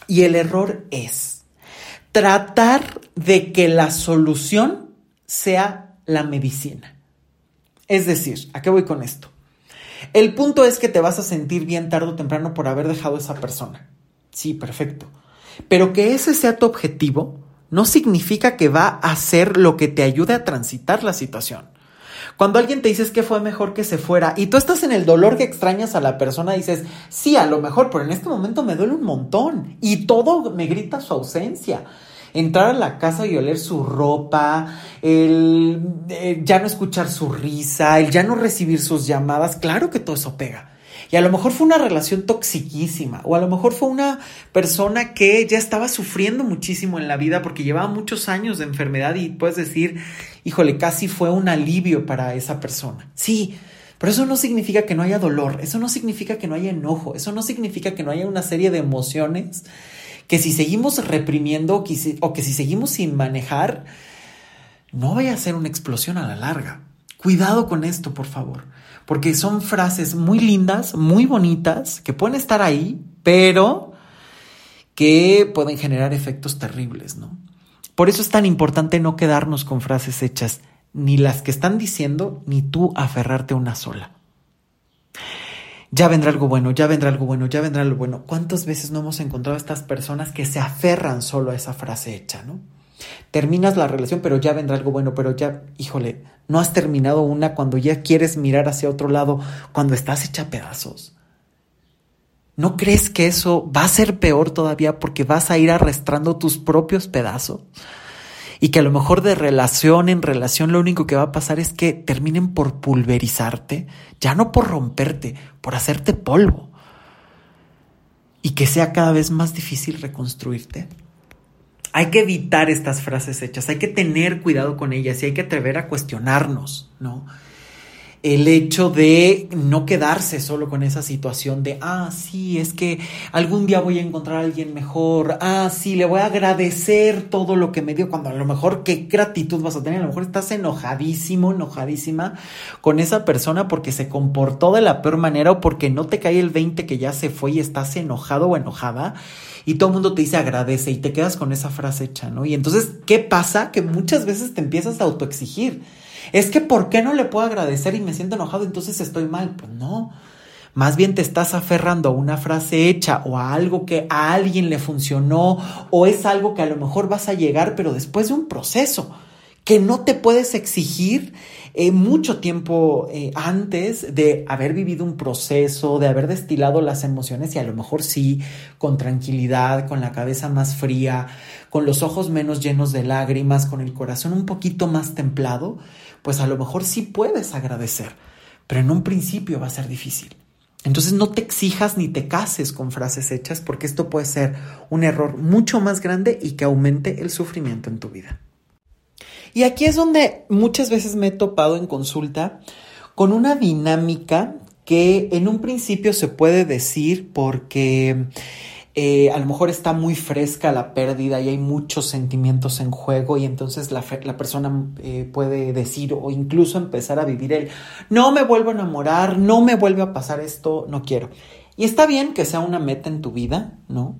S1: Y el error es tratar de que la solución sea la medicina. Es decir, ¿a qué voy con esto? El punto es que te vas a sentir bien tarde o temprano por haber dejado a esa persona. Sí, perfecto. Pero que ese sea tu objetivo no significa que va a ser lo que te ayude a transitar la situación. Cuando alguien te dice que fue mejor que se fuera y tú estás en el dolor que extrañas a la persona, dices, sí, a lo mejor, pero en este momento me duele un montón y todo me grita su ausencia. Entrar a la casa y oler su ropa, el, ya no escuchar su risa, el ya no recibir sus llamadas, claro que todo eso pega. Y a lo mejor fue una relación toxiquísima, o a lo mejor fue una persona que ya estaba sufriendo muchísimo en la vida porque llevaba muchos años de enfermedad y puedes decir, híjole, casi fue un alivio para esa persona. Sí, pero eso no significa que no haya dolor, eso no significa que no haya enojo, eso no significa que no haya una serie de emociones que si seguimos reprimiendo o que si seguimos sin manejar, no vaya a ser una explosión a la larga. Cuidado con esto, por favor, porque son frases muy lindas, muy bonitas, que pueden estar ahí, pero que pueden generar efectos terribles, ¿no? Por eso es tan importante no quedarnos con frases hechas, ni las que están diciendo, ni tú aferrarte a una sola. Ya vendrá algo bueno, ya vendrá algo bueno, ya vendrá algo bueno. ¿Cuántas veces no hemos encontrado a estas personas que se aferran solo a esa frase hecha, ¿no? Terminas la relación, pero ya vendrá algo bueno, pero ya, híjole, no has terminado una cuando ya quieres mirar hacia otro lado, cuando estás hecha pedazos. ¿No crees que eso va a ser peor todavía porque vas a ir arrastrando tus propios pedazos? Y que a lo mejor de relación en relación lo único que va a pasar es que terminen por pulverizarte, ya no por romperte, por hacerte polvo. Y que sea cada vez más difícil reconstruirte. Hay que evitar estas frases hechas, hay que tener cuidado con ellas y hay que atrever a cuestionarnos, ¿no? el hecho de no quedarse solo con esa situación de, ah, sí, es que algún día voy a encontrar a alguien mejor, ah, sí, le voy a agradecer todo lo que me dio, cuando a lo mejor qué gratitud vas a tener, a lo mejor estás enojadísimo, enojadísima con esa persona porque se comportó de la peor manera o porque no te cae el 20 que ya se fue y estás enojado o enojada y todo el mundo te dice agradece y te quedas con esa frase hecha, ¿no? Y entonces, ¿qué pasa? Que muchas veces te empiezas a autoexigir es que ¿por qué no le puedo agradecer y me siento enojado entonces estoy mal? Pues no. Más bien te estás aferrando a una frase hecha o a algo que a alguien le funcionó o es algo que a lo mejor vas a llegar pero después de un proceso que no te puedes exigir eh, mucho tiempo eh, antes de haber vivido un proceso, de haber destilado las emociones y a lo mejor sí, con tranquilidad, con la cabeza más fría, con los ojos menos llenos de lágrimas, con el corazón un poquito más templado, pues a lo mejor sí puedes agradecer, pero en un principio va a ser difícil. Entonces no te exijas ni te cases con frases hechas porque esto puede ser un error mucho más grande y que aumente el sufrimiento en tu vida. Y aquí es donde muchas veces me he topado en consulta con una dinámica que en un principio se puede decir porque eh, a lo mejor está muy fresca la pérdida y hay muchos sentimientos en juego y entonces la, la persona eh, puede decir o incluso empezar a vivir el no me vuelvo a enamorar, no me vuelve a pasar esto, no quiero. Y está bien que sea una meta en tu vida, ¿no?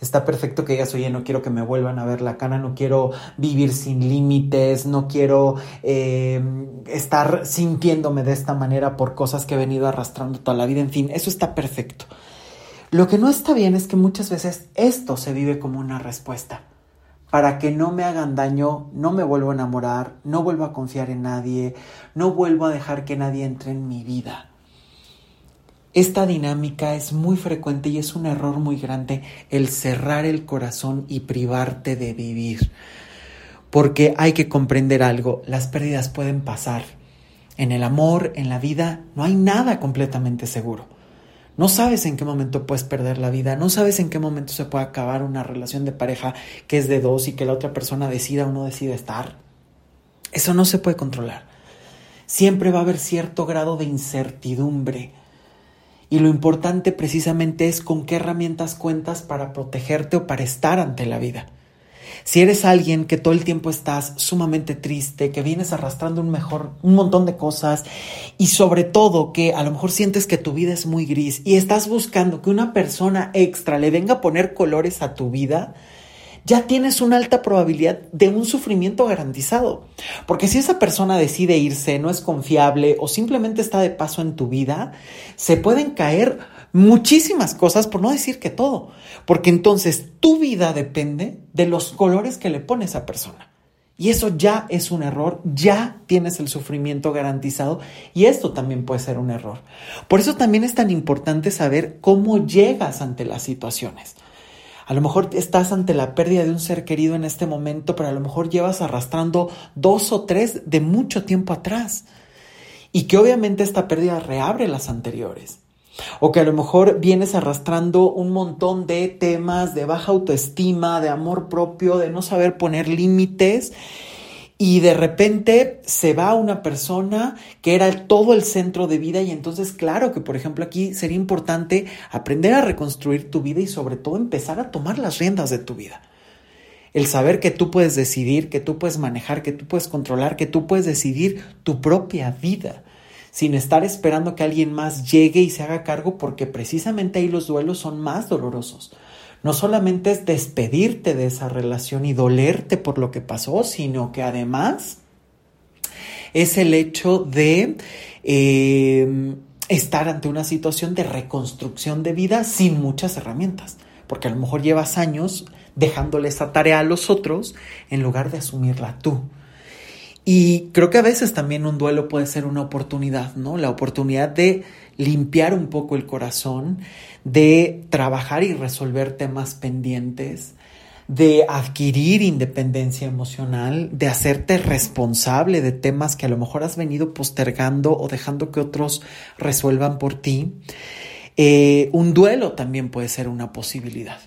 S1: Está perfecto que digas, oye, no quiero que me vuelvan a ver la cara, no quiero vivir sin límites, no quiero eh, estar sintiéndome de esta manera por cosas que he venido arrastrando toda la vida, en fin, eso está perfecto. Lo que no está bien es que muchas veces esto se vive como una respuesta. Para que no me hagan daño, no me vuelvo a enamorar, no vuelvo a confiar en nadie, no vuelvo a dejar que nadie entre en mi vida. Esta dinámica es muy frecuente y es un error muy grande el cerrar el corazón y privarte de vivir. Porque hay que comprender algo, las pérdidas pueden pasar. En el amor, en la vida, no hay nada completamente seguro. No sabes en qué momento puedes perder la vida, no sabes en qué momento se puede acabar una relación de pareja que es de dos y que la otra persona decida o no decida estar. Eso no se puede controlar. Siempre va a haber cierto grado de incertidumbre. Y lo importante precisamente es con qué herramientas cuentas para protegerte o para estar ante la vida. Si eres alguien que todo el tiempo estás sumamente triste, que vienes arrastrando un mejor, un montón de cosas y sobre todo que a lo mejor sientes que tu vida es muy gris y estás buscando que una persona extra le venga a poner colores a tu vida, ya tienes una alta probabilidad de un sufrimiento garantizado. Porque si esa persona decide irse, no es confiable o simplemente está de paso en tu vida, se pueden caer muchísimas cosas, por no decir que todo, porque entonces tu vida depende de los colores que le pone esa persona. Y eso ya es un error, ya tienes el sufrimiento garantizado y esto también puede ser un error. Por eso también es tan importante saber cómo llegas ante las situaciones. A lo mejor estás ante la pérdida de un ser querido en este momento, pero a lo mejor llevas arrastrando dos o tres de mucho tiempo atrás. Y que obviamente esta pérdida reabre las anteriores. O que a lo mejor vienes arrastrando un montón de temas de baja autoestima, de amor propio, de no saber poner límites y de repente se va una persona que era todo el centro de vida y entonces claro que por ejemplo aquí sería importante aprender a reconstruir tu vida y sobre todo empezar a tomar las riendas de tu vida. El saber que tú puedes decidir, que tú puedes manejar, que tú puedes controlar, que tú puedes decidir tu propia vida sin estar esperando que alguien más llegue y se haga cargo porque precisamente ahí los duelos son más dolorosos no solamente es despedirte de esa relación y dolerte por lo que pasó, sino que además es el hecho de eh, estar ante una situación de reconstrucción de vida sin muchas herramientas, porque a lo mejor llevas años dejándole esa tarea a los otros en lugar de asumirla tú. Y creo que a veces también un duelo puede ser una oportunidad, ¿no? La oportunidad de limpiar un poco el corazón, de trabajar y resolver temas pendientes, de adquirir independencia emocional, de hacerte responsable de temas que a lo mejor has venido postergando o dejando que otros resuelvan por ti. Eh, un duelo también puede ser una posibilidad,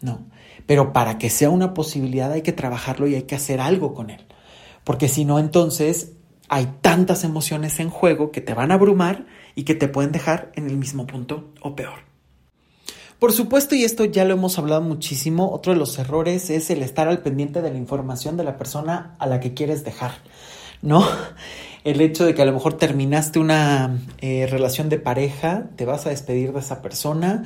S1: ¿no? Pero para que sea una posibilidad hay que trabajarlo y hay que hacer algo con él porque si no, entonces hay tantas emociones en juego que te van a abrumar y que te pueden dejar en el mismo punto o peor. Por supuesto, y esto ya lo hemos hablado muchísimo, otro de los errores es el estar al pendiente de la información de la persona a la que quieres dejar, ¿no? El hecho de que a lo mejor terminaste una eh, relación de pareja, te vas a despedir de esa persona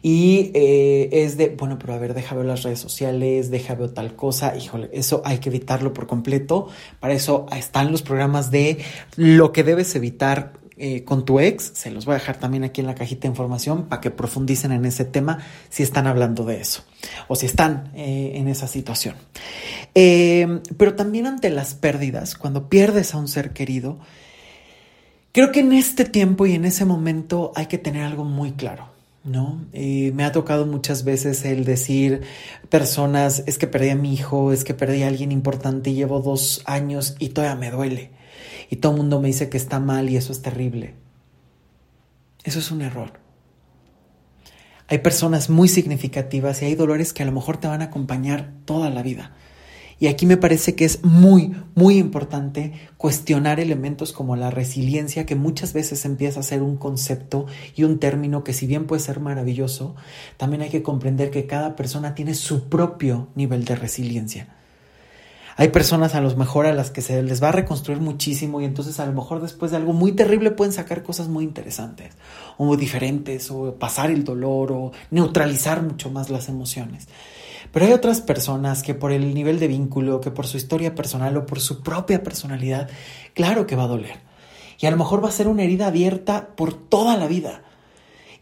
S1: y eh, es de, bueno, pero a ver, deja ver las redes sociales, deja ver tal cosa, híjole, eso hay que evitarlo por completo. Para eso están los programas de lo que debes evitar eh, con tu ex. Se los voy a dejar también aquí en la cajita de información para que profundicen en ese tema si están hablando de eso o si están eh, en esa situación. pero también ante las pérdidas, cuando pierdes a un ser querido, creo que en este tiempo y en ese momento hay que tener algo muy claro. ¿no? me ha tocado muchas veces el decir personas, es que perdí a mi hijo, es que perdí a alguien importante y llevo dos años y todavía me duele. Y todo el mundo me dice que está mal y eso es terrible. Eso es un error. Hay personas muy significativas y hay dolores que a lo mejor te van a acompañar toda la vida. Y aquí me parece que es muy, muy importante cuestionar elementos como la resiliencia, que muchas veces empieza a ser un concepto y un término que si bien puede ser maravilloso, también hay que comprender que cada persona tiene su propio nivel de resiliencia. Hay personas a lo mejor a las que se les va a reconstruir muchísimo y entonces a lo mejor después de algo muy terrible pueden sacar cosas muy interesantes o diferentes o pasar el dolor o neutralizar mucho más las emociones. Pero hay otras personas que por el nivel de vínculo, que por su historia personal o por su propia personalidad, claro que va a doler. Y a lo mejor va a ser una herida abierta por toda la vida.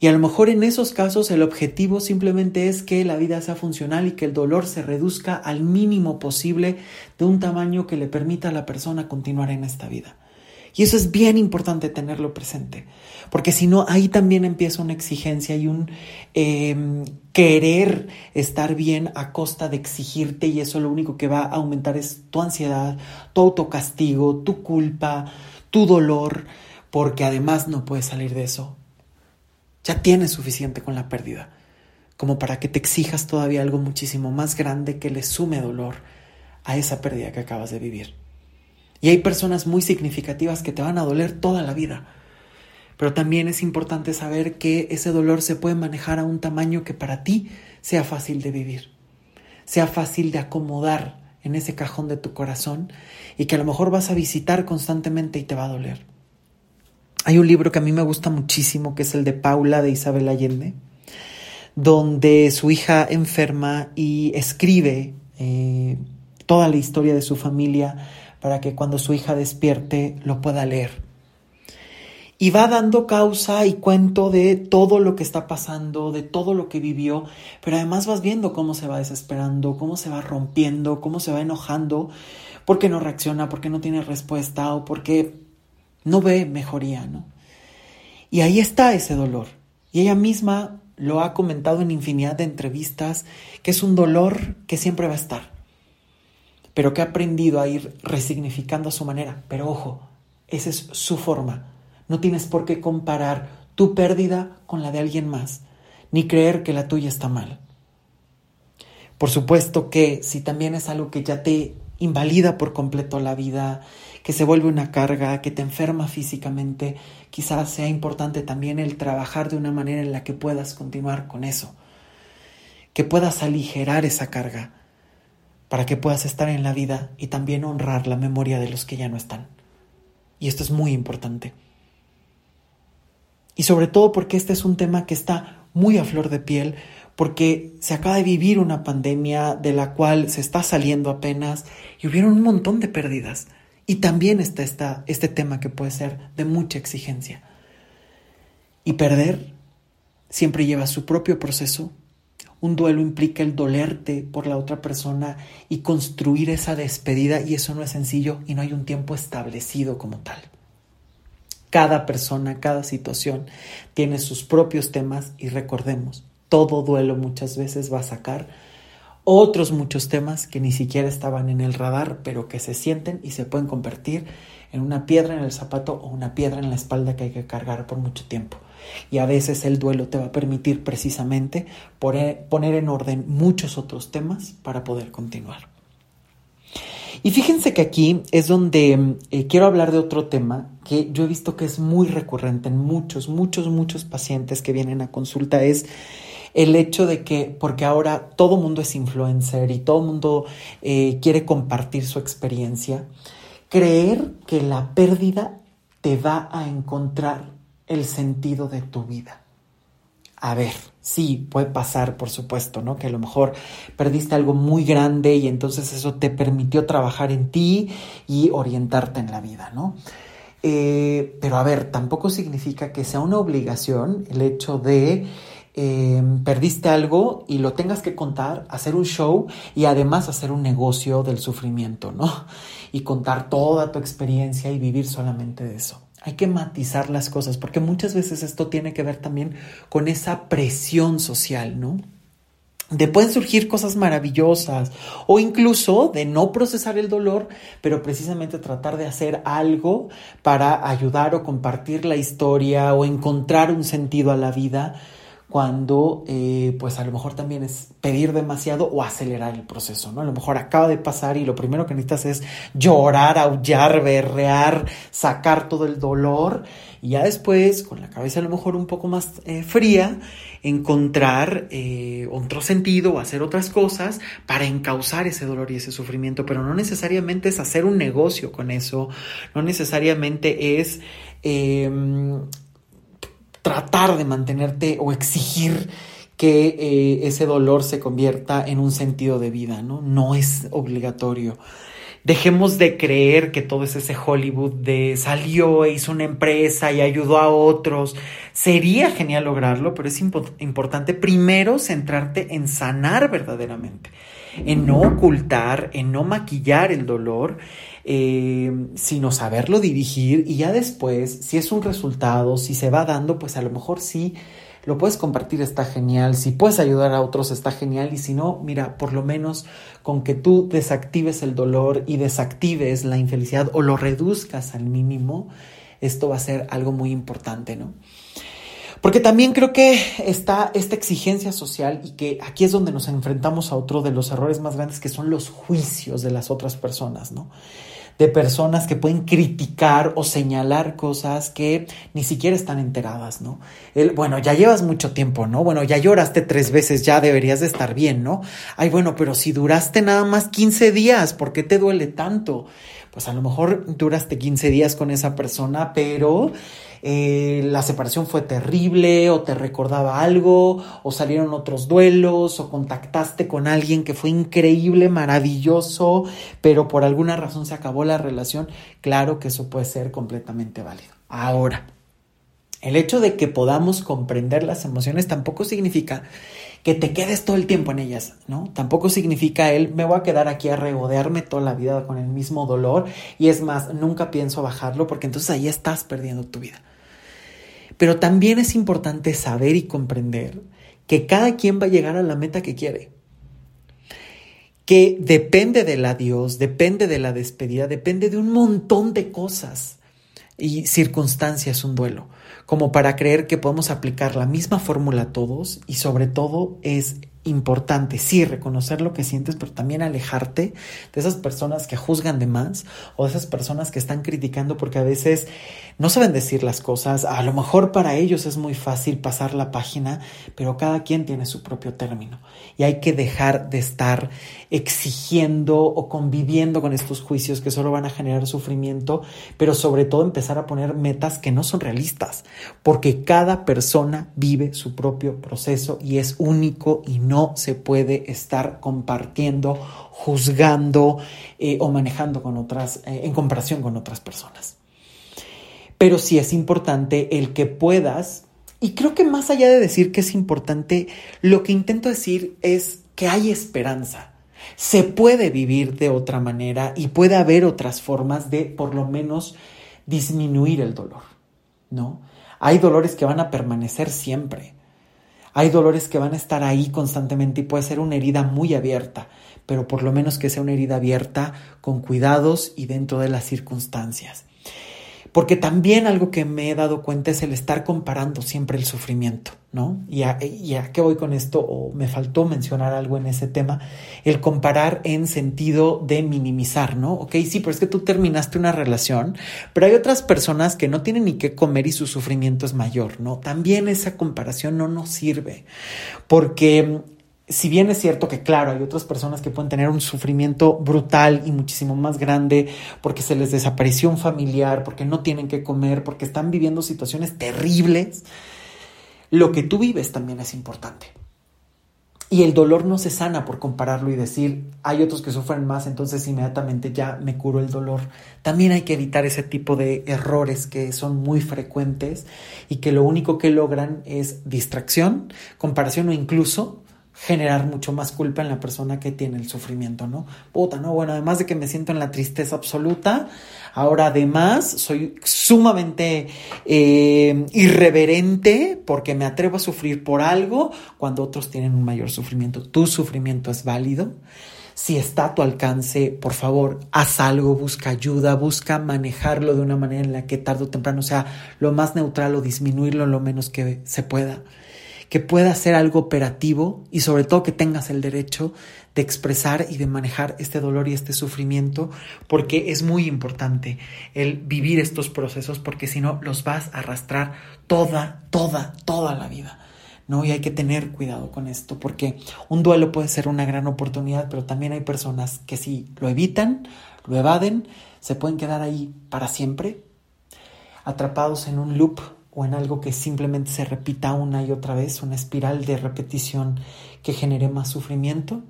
S1: Y a lo mejor en esos casos el objetivo simplemente es que la vida sea funcional y que el dolor se reduzca al mínimo posible de un tamaño que le permita a la persona continuar en esta vida. Y eso es bien importante tenerlo presente, porque si no, ahí también empieza una exigencia y un em, querer estar bien a costa de exigirte y eso lo único que va a aumentar es tu ansiedad, tu autocastigo, tu culpa, tu dolor, porque además no puedes salir de eso. Ya tienes suficiente con la pérdida, como para que te exijas todavía algo muchísimo más grande que le sume dolor a esa pérdida que acabas de vivir. Y hay personas muy significativas que te van a doler toda la vida. Pero también es importante saber que ese dolor se puede manejar a un tamaño que para ti sea fácil de vivir, sea fácil de acomodar en ese cajón de tu corazón y que a lo mejor vas a visitar constantemente y te va a doler. Hay un libro que a mí me gusta muchísimo, que es el de Paula de Isabel Allende, donde su hija enferma y escribe eh, toda la historia de su familia para que cuando su hija despierte lo pueda leer. Y va dando causa y cuento de todo lo que está pasando, de todo lo que vivió, pero además vas viendo cómo se va desesperando, cómo se va rompiendo, cómo se va enojando, porque no reacciona, porque no tiene respuesta o porque no ve mejoría, ¿no? Y ahí está ese dolor. Y ella misma lo ha comentado en infinidad de entrevistas, que es un dolor que siempre va a estar pero que ha aprendido a ir resignificando a su manera. Pero ojo, esa es su forma. No tienes por qué comparar tu pérdida con la de alguien más, ni creer que la tuya está mal. Por supuesto que si también es algo que ya te invalida por completo la vida, que se vuelve una carga, que te enferma físicamente, quizás sea importante también el trabajar de una manera en la que puedas continuar con eso, que puedas aligerar esa carga para que puedas estar en la vida y también honrar la memoria de los que ya no están. Y esto es muy importante. Y sobre todo porque este es un tema que está muy a flor de piel, porque se acaba de vivir una pandemia de la cual se está saliendo apenas y hubieron un montón de pérdidas. Y también está esta, este tema que puede ser de mucha exigencia. Y perder siempre lleva su propio proceso. Un duelo implica el dolerte por la otra persona y construir esa despedida y eso no es sencillo y no hay un tiempo establecido como tal. Cada persona, cada situación tiene sus propios temas y recordemos, todo duelo muchas veces va a sacar otros muchos temas que ni siquiera estaban en el radar, pero que se sienten y se pueden convertir en una piedra en el zapato o una piedra en la espalda que hay que cargar por mucho tiempo. Y a veces el duelo te va a permitir precisamente poner en orden muchos otros temas para poder continuar. Y fíjense que aquí es donde eh, quiero hablar de otro tema que yo he visto que es muy recurrente en muchos, muchos, muchos pacientes que vienen a consulta, es el hecho de que, porque ahora todo mundo es influencer y todo mundo eh, quiere compartir su experiencia, creer que la pérdida te va a encontrar el sentido de tu vida. A ver, sí, puede pasar, por supuesto, ¿no? Que a lo mejor perdiste algo muy grande y entonces eso te permitió trabajar en ti y orientarte en la vida, ¿no? Eh, pero a ver, tampoco significa que sea una obligación el hecho de eh, perdiste algo y lo tengas que contar, hacer un show y además hacer un negocio del sufrimiento, ¿no? Y contar toda tu experiencia y vivir solamente de eso. Hay que matizar las cosas, porque muchas veces esto tiene que ver también con esa presión social, ¿no? De pueden surgir cosas maravillosas o incluso de no procesar el dolor, pero precisamente tratar de hacer algo para ayudar o compartir la historia o encontrar un sentido a la vida cuando eh, pues a lo mejor también es pedir demasiado o acelerar el proceso, ¿no? A lo mejor acaba de pasar y lo primero que necesitas es llorar, aullar, berrear, sacar todo el dolor y ya después, con la cabeza a lo mejor un poco más eh, fría, encontrar eh, otro sentido o hacer otras cosas para encauzar ese dolor y ese sufrimiento, pero no necesariamente es hacer un negocio con eso, no necesariamente es em, tratar de mantenerte o exigir que eh, ese dolor se convierta en un sentido de vida, ¿no? No es obligatorio. Dejemos de creer que todo es ese Hollywood de salió e hizo una empresa y ayudó a otros. Sería genial lograrlo, pero es importante primero centrarte en sanar verdaderamente, en no ocultar, en no maquillar el dolor eh, sino saberlo dirigir y ya después, si es un resultado, si se va dando, pues a lo mejor sí lo puedes compartir, está genial. Si puedes ayudar a otros, está genial. Y si no, mira, por lo menos con que tú desactives el dolor y desactives la infelicidad o lo reduzcas al mínimo, esto va a ser algo muy importante, ¿no? Porque también creo que está esta exigencia social y que aquí es donde nos enfrentamos a otro de los errores más grandes que son los juicios de las otras personas, ¿no? de personas que pueden criticar o señalar cosas que ni siquiera están enteradas, ¿no? El, bueno, ya llevas mucho tiempo, ¿no? Bueno, ya lloraste tres veces, ya deberías de estar bien, ¿no? Ay, bueno, pero si duraste nada más 15 días, ¿por qué te duele tanto? Pues a lo mejor duraste 15 días con esa persona, pero eh, la separación fue terrible o te recordaba algo o salieron otros duelos o contactaste con alguien que fue increíble, maravilloso, pero por alguna razón se acabó la relación, claro que eso puede ser completamente válido. Ahora, el hecho de que podamos comprender las emociones tampoco significa que te quedes todo el tiempo en ellas, ¿no? Tampoco significa el me voy a quedar aquí a regodearme toda la vida con el mismo dolor y es más, nunca pienso bajarlo porque entonces ahí estás perdiendo tu vida. Pero también es importante saber y comprender que cada quien va a llegar a la meta que quiere. Que depende del adiós, depende de la despedida, depende de un montón de cosas. y circunstancia es un duelo, como para creer que podemos aplicar la misma fórmula a todos y sobre todo es importante, sí, reconocer lo que sientes, pero también alejarte de esas personas que juzgan de más o de esas personas que están criticando porque a veces no saben decir las cosas. A lo mejor para ellos es muy fácil pasar la página, pero cada quien tiene su propio término y hay que dejar de estar exigiendo o conviviendo con estos juicios que solo van a generar sufrimiento, pero sobre todo empezar a poner metas que no son realistas, porque cada persona vive su propio proceso y es único y no se puede estar compartiendo, juzgando eh, o manejando con otras, eh, en comparación con otras personas. Pero sí es importante el que puedas, y creo que más allá de decir que es importante, lo que intento decir es que hay esperanza. Se puede vivir de otra manera y puede haber otras formas de por lo menos disminuir el dolor, ¿no? Hay dolores que van a permanecer siempre. Hay dolores que van a estar ahí constantemente y puede ser una herida muy abierta, pero por lo menos que sea una herida abierta con cuidados y dentro de las circunstancias. Porque también algo que me he dado cuenta es el estar comparando siempre el sufrimiento, ¿no? Y a, qué voy con esto, o me faltó mencionar algo en ese tema, el comparar en sentido de minimizar, ¿no? Ok, sí, pero es que tú terminaste una relación, pero hay otras personas que no tienen ni qué comer y su sufrimiento es mayor, ¿no? También esa comparación no nos sirve, porque si bien es cierto que, claro, hay otras personas que pueden tener un sufrimiento brutal y muchísimo más grande porque se les desapareció un familiar, porque no tienen que comer, porque están viviendo situaciones terribles, lo que tú vives también es importante. Y el dolor no se sana por compararlo y decir, hay otros que sufren más, entonces inmediatamente ya me curo el dolor. También hay que evitar ese tipo de errores que son muy frecuentes y que lo único que logran es distracción, comparación o incluso generar mucho más culpa en la persona que tiene el sufrimiento, ¿no? Puta, ¿no? Bueno, además de que me siento en la tristeza absoluta, ahora además soy sumamente eh, irreverente porque me atrevo a sufrir por algo cuando otros tienen un mayor sufrimiento. Tu sufrimiento es válido. Si está a tu alcance, por favor, haz algo, busca ayuda, busca manejarlo de una manera en la que tarde o temprano sea lo más neutral o disminuirlo lo menos que se pueda que pueda ser algo operativo y sobre todo que tengas el derecho de expresar y de manejar este dolor y este sufrimiento, porque es muy importante el vivir estos procesos, porque si no los vas a arrastrar toda, toda, toda la vida. ¿no? Y hay que tener cuidado con esto, porque un duelo puede ser una gran oportunidad, pero también hay personas que si lo evitan, lo evaden, se pueden quedar ahí para siempre, atrapados en un loop o en algo que simplemente se repita una y otra vez, una espiral de repetición que genere más sufrimiento,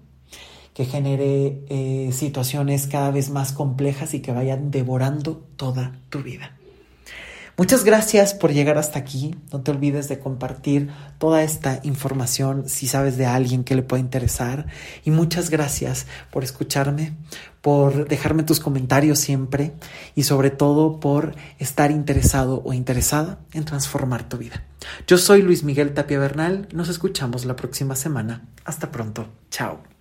S1: que genere eh, situaciones cada vez más complejas y que vayan devorando toda tu vida. Muchas gracias por llegar hasta aquí. No te olvides de compartir toda esta información si sabes de alguien que le pueda interesar. Y muchas gracias por escucharme, por dejarme tus comentarios siempre y sobre todo por estar interesado o interesada en transformar tu vida. Yo soy Luis Miguel Tapia Bernal. Nos escuchamos la próxima semana. Hasta pronto. Chao.